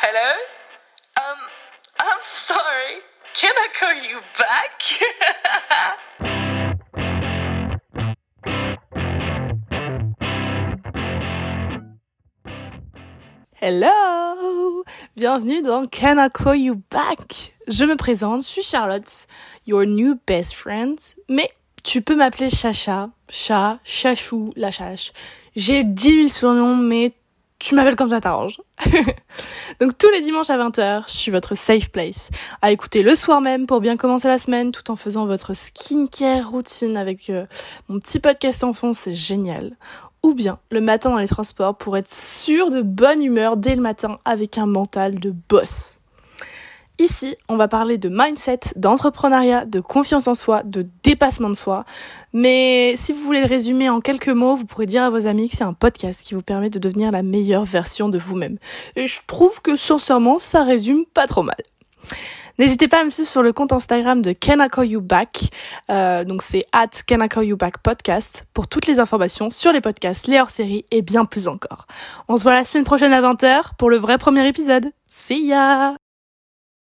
Hello? Um, I'm sorry. Can I call you back? Hello! Bienvenue dans Can I Call You Back? Je me présente, je suis Charlotte, your new best friend, mais tu peux m'appeler Chacha, Chat, Chachou, la chache. J'ai 10 000 surnoms, mais tu m'appelles comme ça t'arrange. Donc tous les dimanches à 20h, je suis votre safe place. À écouter le soir même pour bien commencer la semaine tout en faisant votre skincare routine avec euh, mon petit podcast en fond, c'est génial. Ou bien le matin dans les transports pour être sûr de bonne humeur dès le matin avec un mental de boss. Ici, on va parler de mindset, d'entrepreneuriat, de confiance en soi, de dépassement de soi. Mais si vous voulez le résumer en quelques mots, vous pourrez dire à vos amis que c'est un podcast qui vous permet de devenir la meilleure version de vous-même. Et je trouve que sincèrement, ça résume pas trop mal. N'hésitez pas à me suivre sur le compte Instagram de Can I Call You Back. Euh, donc c'est at Can I Call You Back podcast pour toutes les informations sur les podcasts, les hors-séries et bien plus encore. On se voit la semaine prochaine à 20h pour le vrai premier épisode. See ya!